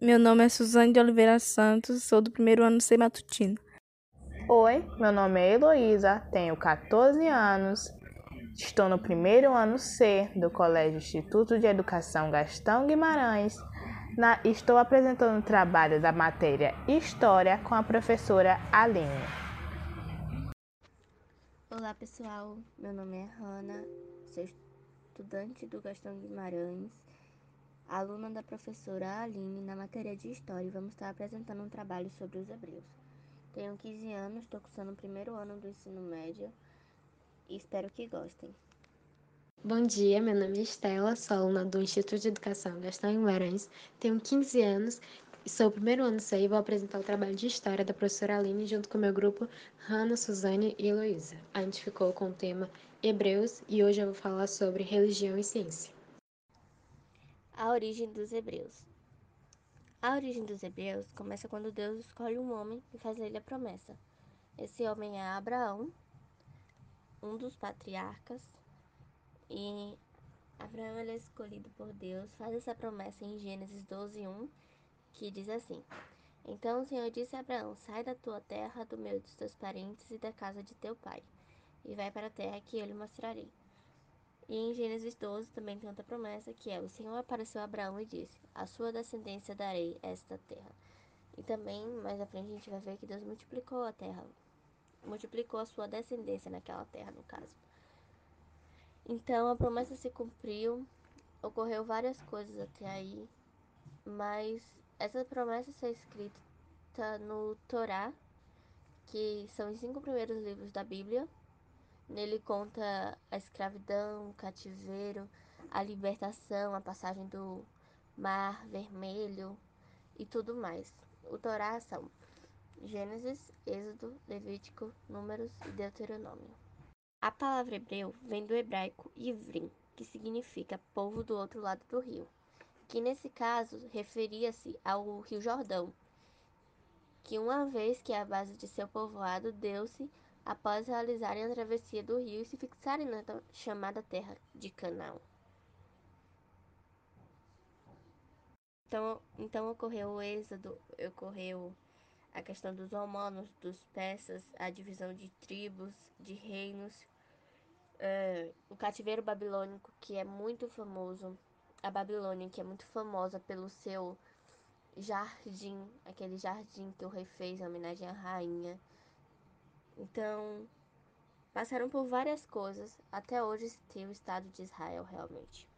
Meu nome é Suzane de Oliveira Santos, sou do primeiro ano C matutino. Oi, meu nome é Heloísa, tenho 14 anos, estou no primeiro ano C do Colégio Instituto de Educação Gastão Guimarães. Na, estou apresentando o trabalho da matéria História com a professora Aline. Olá pessoal, meu nome é Hanna, sou estudante do Gastão Guimarães aluna da professora Aline na matéria de História e vamos estar apresentando um trabalho sobre os hebreus. Tenho 15 anos, estou cursando o primeiro ano do ensino médio e espero que gostem. Bom dia, meu nome é Estela, sou aluna do Instituto de Educação Gastão Guimarães, tenho 15 anos e sou o primeiro ano C e vou apresentar o trabalho de História da professora Aline junto com meu grupo Hanna, Suzane e Heloísa. A gente ficou com o tema Hebreus e hoje eu vou falar sobre religião e ciência. A origem dos hebreus. A origem dos hebreus começa quando Deus escolhe um homem e faz a ele a promessa. Esse homem é Abraão, um dos patriarcas, e Abraão é escolhido por Deus, faz essa promessa em Gênesis 12, 1, que diz assim: Então o Senhor disse a Abraão: Sai da tua terra, do meio dos teus parentes e da casa de teu pai, e vai para a terra que eu lhe mostrarei. E em Gênesis 12 também tem outra promessa que é: O Senhor apareceu a Abraão e disse: A sua descendência darei esta terra. E também mais à frente a gente vai ver que Deus multiplicou a terra, multiplicou a sua descendência naquela terra, no caso. Então a promessa se cumpriu, ocorreu várias coisas até aí, mas essa promessa está escrita no Torá, que são os cinco primeiros livros da Bíblia, Nele conta a escravidão, o cativeiro, a libertação, a passagem do Mar Vermelho e tudo mais. O Torá são Gênesis, Êxodo, Levítico, Números e Deuteronômio. A palavra hebreu vem do hebraico Ivrim, que significa povo do outro lado do rio, que nesse caso referia-se ao Rio Jordão, que uma vez que a base de seu povoado deu-se após realizarem a travessia do rio e se fixarem na chamada terra de Canaã. Então, então ocorreu o êxodo, ocorreu a questão dos romanos, dos persas, a divisão de tribos, de reinos, uh, o cativeiro babilônico, que é muito famoso, a Babilônia, que é muito famosa pelo seu jardim, aquele jardim que o rei fez em homenagem à rainha. Então, passaram por várias coisas até hoje ter o Estado de Israel realmente.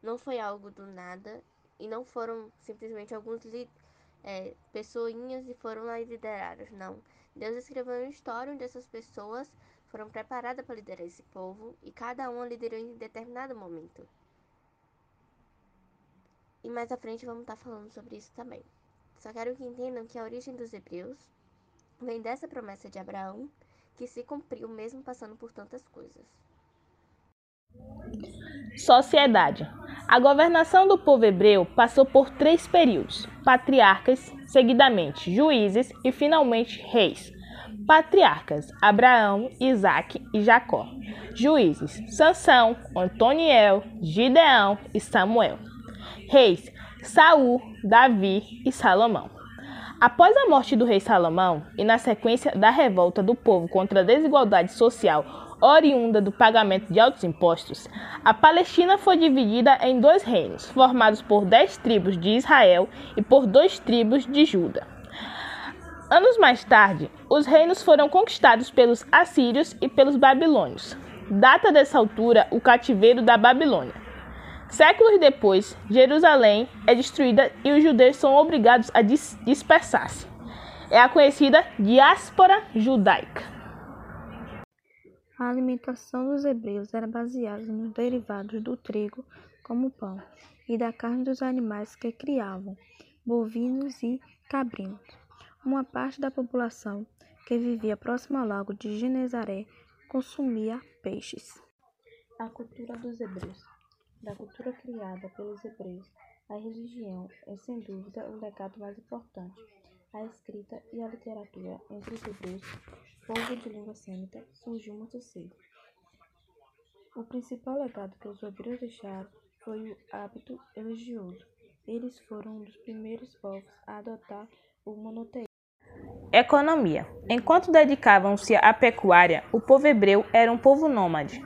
Não foi algo do nada e não foram simplesmente alguns é, pessoinhas e foram lá e lideraram. Não. Deus escreveu uma história onde essas pessoas foram preparadas para liderar esse povo e cada uma liderou em determinado momento. E mais à frente vamos estar falando sobre isso também. Só quero que entendam que a origem dos hebreus Vem dessa promessa de Abraão que se cumpriu mesmo passando por tantas coisas. Sociedade. A governação do povo hebreu passou por três períodos: patriarcas, seguidamente juízes e finalmente reis. Patriarcas: Abraão, Isaac e Jacó. Juízes: Sansão, Antoniel, Gideão e Samuel. Reis: Saul, Davi e Salomão. Após a morte do rei Salomão e na sequência da revolta do povo contra a desigualdade social oriunda do pagamento de altos impostos, a Palestina foi dividida em dois reinos, formados por dez tribos de Israel e por duas tribos de Juda. Anos mais tarde, os reinos foram conquistados pelos assírios e pelos babilônios. Data dessa altura o cativeiro da Babilônia. Séculos depois, Jerusalém é destruída e os judeus são obrigados a dispersar-se. É a conhecida diáspora judaica. A alimentação dos hebreus era baseada nos derivados do trigo, como pão, e da carne dos animais que criavam, bovinos e cabrinos. Uma parte da população que vivia próximo ao lago de Genezaré consumia peixes. A cultura dos hebreus da cultura criada pelos hebreus, a religião é sem dúvida o legado mais importante. A escrita e a literatura entre os hebreus, povo de língua semita, surgiu muito cedo. O principal legado que os hebreus deixaram foi o hábito religioso. Eles foram um dos primeiros povos a adotar o monoteísmo. Economia. Enquanto dedicavam-se à pecuária, o povo hebreu era um povo nômade,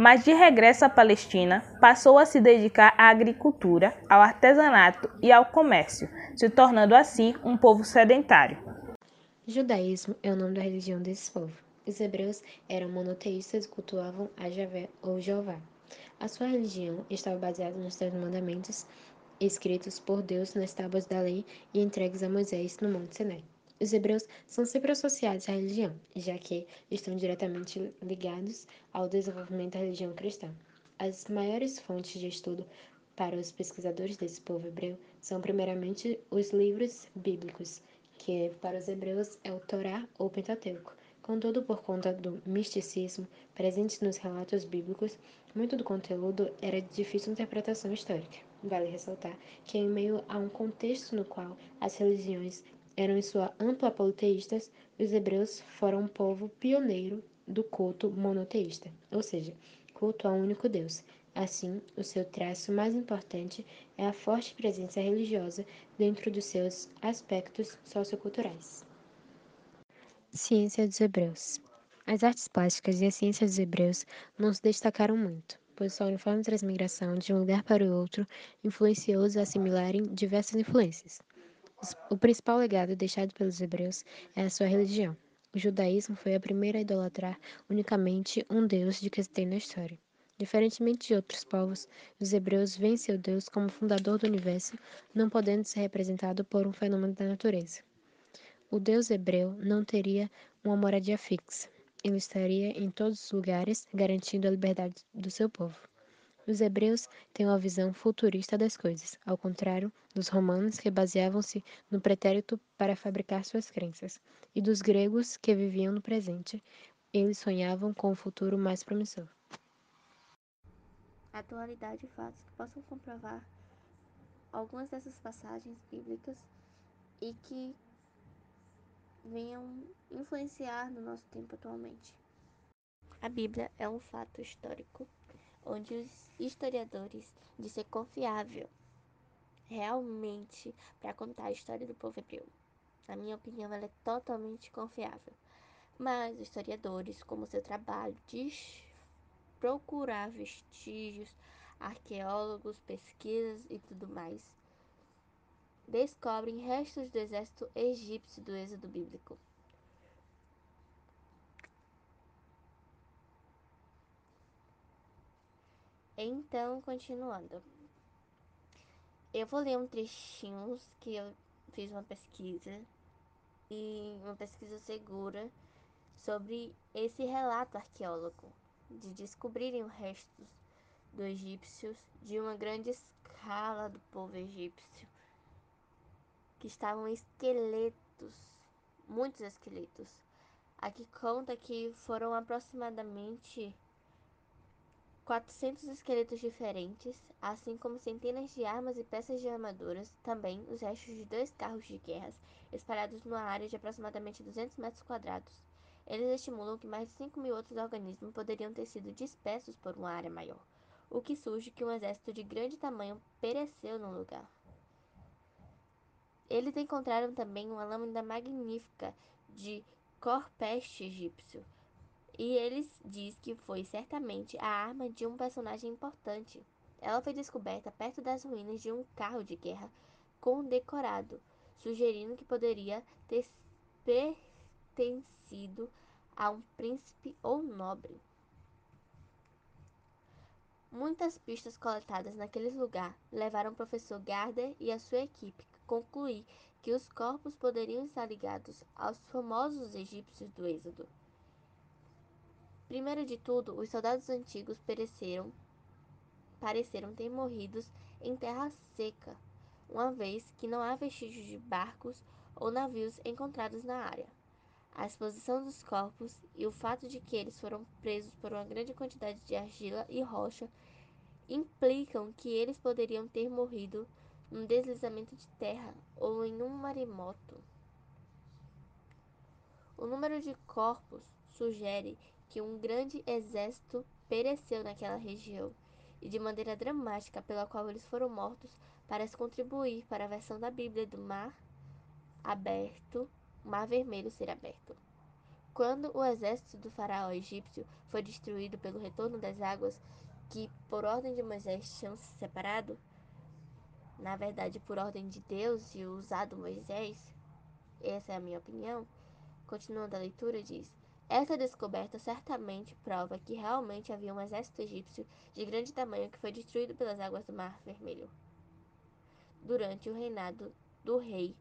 mas de regresso à Palestina, passou a se dedicar à agricultura, ao artesanato e ao comércio, se tornando assim um povo sedentário. Judaísmo é o nome da religião desse povo. Os hebreus eram monoteístas e cultuavam a Javé ou Jeová. A sua religião estava baseada nos Dez Mandamentos escritos por Deus nas tábuas da lei e entregues a Moisés no Monte Sinai. Os hebreus são sempre associados à religião, já que estão diretamente ligados ao desenvolvimento da religião cristã. As maiores fontes de estudo para os pesquisadores desse povo hebreu são, primeiramente, os livros bíblicos, que para os hebreus é o Torá ou Pentateuco. Contudo, por conta do misticismo presente nos relatos bíblicos, muito do conteúdo era de difícil interpretação histórica. Vale ressaltar que, em meio a um contexto no qual as religiões eram em sua ampla politeístas, os hebreus foram um povo pioneiro do culto monoteísta, ou seja, culto a um único Deus. Assim, o seu traço mais importante é a forte presença religiosa dentro dos seus aspectos socioculturais. Ciência dos Hebreus As artes plásticas e a ciência dos hebreus não se destacaram muito, pois sua uniforme transmigração de um lugar para o outro influenciou-os a assimilarem diversas influências. O principal legado deixado pelos hebreus é a sua religião. O judaísmo foi a primeira a idolatrar unicamente um Deus de que se tem na história. Diferentemente de outros povos, os hebreus veem seu Deus como fundador do universo, não podendo ser representado por um fenômeno da natureza. O Deus hebreu não teria uma moradia fixa. Ele estaria em todos os lugares, garantindo a liberdade do seu povo. Os hebreus têm uma visão futurista das coisas, ao contrário dos romanos que baseavam-se no pretérito para fabricar suas crenças, e dos gregos que viviam no presente. Eles sonhavam com um futuro mais promissor. Atualidade e fatos que possam comprovar algumas dessas passagens bíblicas e que venham influenciar no nosso tempo atualmente. A Bíblia é um fato histórico onde os historiadores de ser confiável realmente para contar a história do povo hebreu. Na minha opinião, ela é totalmente confiável. Mas os historiadores, como seu trabalho de procurar vestígios, arqueólogos, pesquisas e tudo mais, descobrem restos do exército egípcio do êxodo bíblico. Então, continuando. Eu vou ler um trechinho que eu fiz uma pesquisa e uma pesquisa segura sobre esse relato arqueólogo de descobrirem os restos dos egípcios de uma grande escala do povo egípcio, que estavam esqueletos, muitos esqueletos. Aqui conta que foram aproximadamente 400 esqueletos diferentes, assim como centenas de armas e peças de armaduras, também os restos de dois carros de guerra espalhados numa área de aproximadamente 200 metros quadrados. Eles estimulam que mais de 5 mil outros organismos poderiam ter sido dispersos por uma área maior, o que surge que um exército de grande tamanho pereceu no lugar. Eles encontraram também uma lâmina magnífica de corpeste egípcio, e eles diz que foi certamente a arma de um personagem importante. Ela foi descoberta perto das ruínas de um carro de guerra condecorado, sugerindo que poderia ter pertencido a um príncipe ou nobre. Muitas pistas coletadas naquele lugar levaram o professor Gardner e a sua equipe a concluir que os corpos poderiam estar ligados aos famosos egípcios do Êxodo. Primeiro de tudo, os soldados antigos pereceram, pareceram ter morrido em terra seca, uma vez que não há vestígios de barcos ou navios encontrados na área. A exposição dos corpos e o fato de que eles foram presos por uma grande quantidade de argila e rocha implicam que eles poderiam ter morrido num deslizamento de terra ou em um maremoto. O número de corpos sugere que um grande exército pereceu naquela região, e de maneira dramática pela qual eles foram mortos parece contribuir para a versão da Bíblia do mar aberto, mar vermelho ser aberto. Quando o exército do faraó egípcio foi destruído pelo retorno das águas, que por ordem de Moisés tinham se separado, na verdade por ordem de Deus e usado Moisés, essa é a minha opinião, continuando a leitura, diz: esta descoberta certamente prova que realmente havia um exército egípcio de grande tamanho que foi destruído pelas águas do Mar Vermelho durante o reinado do rei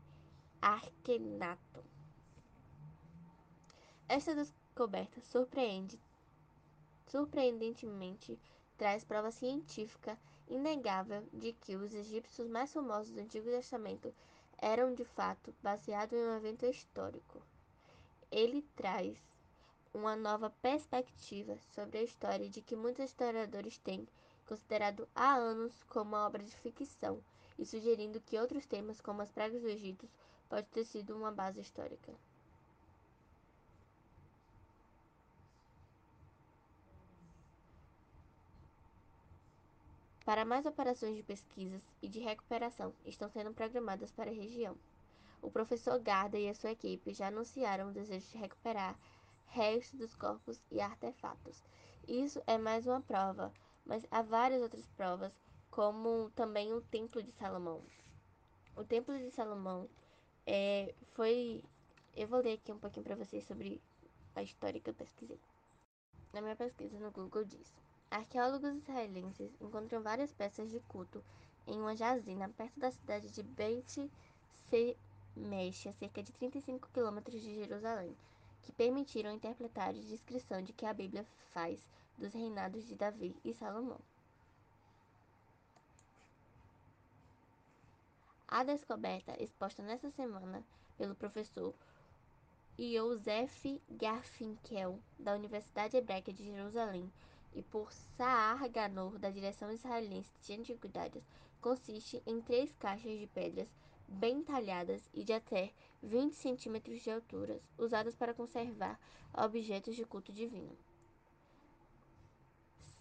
Arquenato. Esta descoberta surpreende, surpreendentemente traz prova científica inegável de que os egípcios mais famosos do Antigo Testamento eram de fato baseados em um evento histórico. Ele traz uma nova perspectiva sobre a história de que muitos historiadores têm considerado há anos como uma obra de ficção e sugerindo que outros temas, como as pragas do Egito, pode ter sido uma base histórica. Para mais operações de pesquisas e de recuperação estão sendo programadas para a região. O professor Garda e a sua equipe já anunciaram o desejo de recuperar restos dos corpos e artefatos. Isso é mais uma prova, mas há várias outras provas, como também o Templo de Salomão. O Templo de Salomão é, foi. Eu vou ler aqui um pouquinho para vocês sobre a história que eu pesquisei. Na minha pesquisa no Google diz: Arqueólogos israelenses encontram várias peças de culto em uma jazina perto da cidade de Beit Shemesh, a cerca de 35 quilômetros de Jerusalém que permitiram interpretar a descrição de que a Bíblia faz dos reinados de Davi e Salomão. A descoberta exposta nesta semana pelo professor Yosef Garfinkel, da Universidade Hebraica de Jerusalém, e por Saar Ganor, da Direção Israelense de Antiguidades, consiste em três caixas de pedras bem talhadas e de até 20 centímetros de altura, usadas para conservar objetos de culto divino.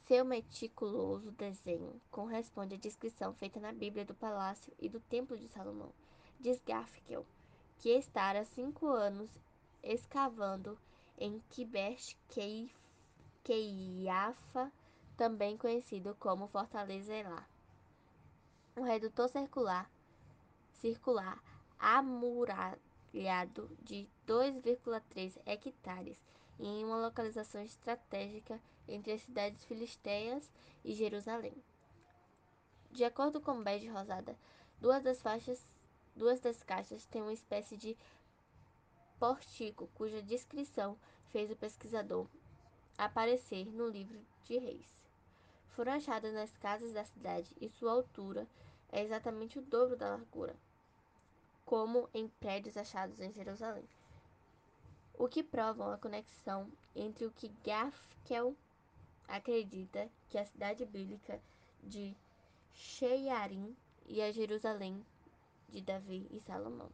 Seu meticuloso desenho corresponde à descrição feita na Bíblia do Palácio e do Templo de Salomão, diz Garfield, que está há cinco anos escavando em Kibesh Keiafa, também conhecido como Fortaleza Elá. Um redutor circular circular amuralhado de 2,3 hectares em uma localização estratégica entre as cidades filisteias e Jerusalém. De acordo com Bege Rosada, duas das faixas, duas das caixas têm uma espécie de pórtico cuja descrição fez o pesquisador aparecer no livro de Reis. Foram achadas nas casas da cidade e sua altura é exatamente o dobro da largura como em prédios achados em Jerusalém, o que provam a conexão entre o que Gafkel acredita que a cidade bíblica de Shearim e a Jerusalém de Davi e Salomão.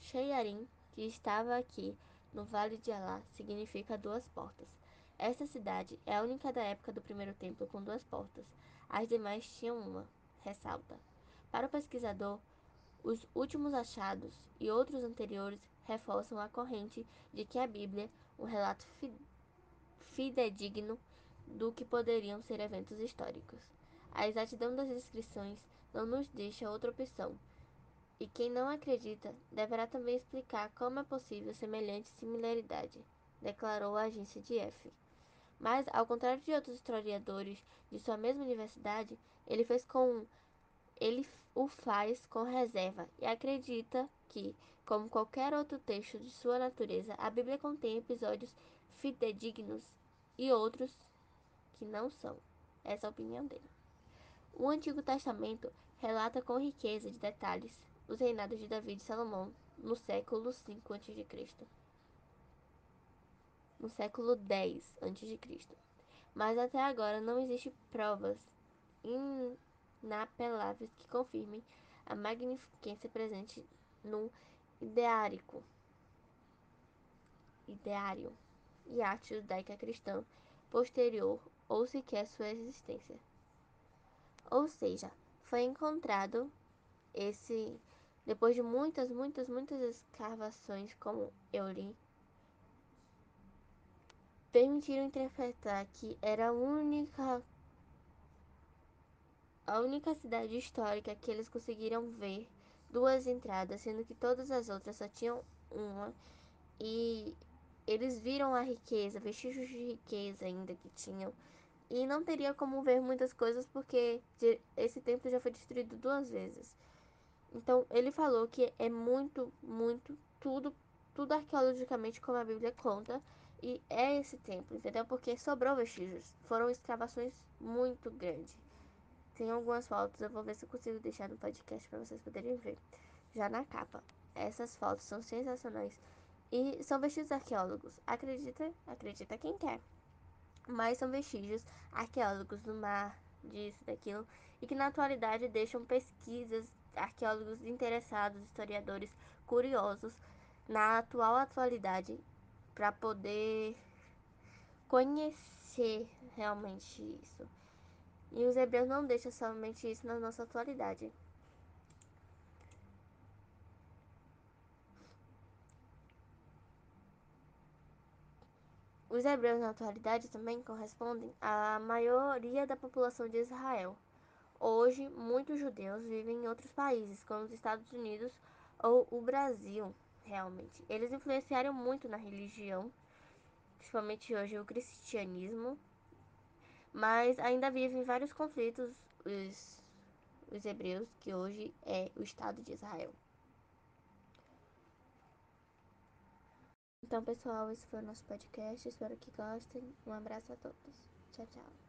Shearim, que estava aqui no Vale de Alá, significa duas portas. Esta cidade é a única da época do primeiro templo com duas portas. As demais tinham uma, ressalta. Para o pesquisador, os últimos achados e outros anteriores reforçam a corrente de que a Bíblia, um relato fidedigno do que poderiam ser eventos históricos. A exatidão das descrições não nos deixa outra opção, e quem não acredita deverá também explicar como é possível semelhante similaridade, declarou a agência de F. Mas, ao contrário de outros historiadores de sua mesma universidade, ele fez com ele o faz com reserva e acredita que, como qualquer outro texto de sua natureza, a Bíblia contém episódios fidedignos e outros que não são. Essa é a opinião dele. O Antigo Testamento relata com riqueza de detalhes os reinados de Davi e Salomão no século V a.C. No século X a.C. Mas até agora não existe provas inapeláveis que confirmem a magnificência presente no ideárico, ideário e arte judaica cristã posterior ou sequer sua existência. Ou seja, foi encontrado esse depois de muitas, muitas, muitas escavações, como eu li, permitiram interpretar que era a única a única cidade histórica que eles conseguiram ver duas entradas, sendo que todas as outras só tinham uma. E eles viram a riqueza, vestígios de riqueza ainda que tinham. E não teria como ver muitas coisas porque esse templo já foi destruído duas vezes. Então ele falou que é muito, muito, tudo, tudo arqueologicamente como a Bíblia conta. E é esse templo, entendeu? Porque sobrou vestígios. Foram escavações muito grandes. Tem algumas fotos, eu vou ver se eu consigo deixar no podcast para vocês poderem ver. Já na capa. Essas fotos são sensacionais. E são vestígios arqueólogos. Acredita, acredita quem quer. Mas são vestígios arqueólogos do mar, disso, daquilo. E que na atualidade deixam pesquisas, arqueólogos interessados, historiadores curiosos na atual atualidade para poder conhecer realmente isso. E os hebreus não deixam somente isso na nossa atualidade. Os hebreus na atualidade também correspondem à maioria da população de Israel. Hoje, muitos judeus vivem em outros países, como os Estados Unidos ou o Brasil, realmente. Eles influenciaram muito na religião, principalmente hoje o cristianismo, mas ainda vivem vários conflitos os, os hebreus, que hoje é o Estado de Israel. Então, pessoal, esse foi o nosso podcast. Espero que gostem. Um abraço a todos. Tchau, tchau.